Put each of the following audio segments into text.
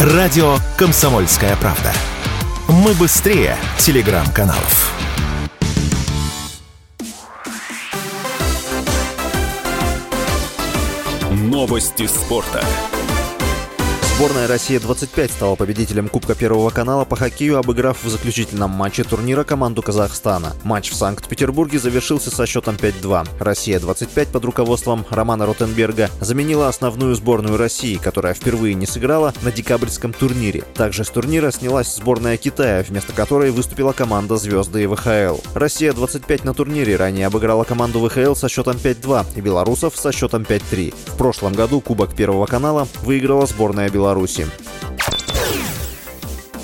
Радио «Комсомольская правда». Мы быстрее телеграм-каналов. Новости спорта. Сборная Россия-25 стала победителем Кубка Первого канала по хоккею, обыграв в заключительном матче турнира команду Казахстана. Матч в Санкт-Петербурге завершился со счетом 5-2. Россия-25 под руководством Романа Ротенберга заменила основную сборную России, которая впервые не сыграла на декабрьском турнире. Также с турнира снялась сборная Китая, вместо которой выступила команда «Звезды» и ВХЛ. Россия-25 на турнире ранее обыграла команду ВХЛ со счетом 5-2 и белорусов со счетом 5-3. В прошлом году Кубок Первого канала выиграла сборная Беларуси. Беларуси.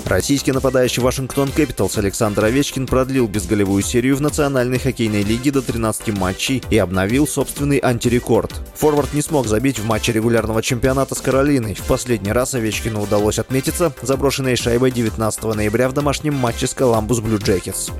Российский нападающий Вашингтон Кэпиталс Александр Овечкин продлил безголевую серию в Национальной хоккейной лиге до 13 матчей и обновил собственный антирекорд. Форвард не смог забить в матче регулярного чемпионата с Каролиной. В последний раз Овечкину удалось отметиться заброшенной шайбой 19 ноября в домашнем матче с Коламбус Блю Джекетс.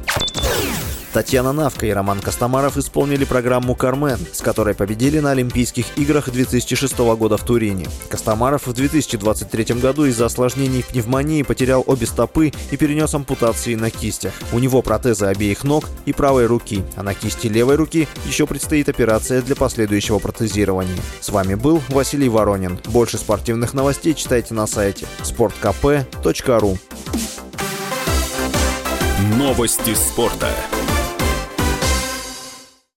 Татьяна Навка и Роман Костомаров исполнили программу «Кармен», с которой победили на Олимпийских играх 2006 года в Турине. Костомаров в 2023 году из-за осложнений пневмонии потерял обе стопы и перенес ампутации на кистях. У него протезы обеих ног и правой руки, а на кисти левой руки еще предстоит операция для последующего протезирования. С вами был Василий Воронин. Больше спортивных новостей читайте на сайте sportkp.ru Новости спорта.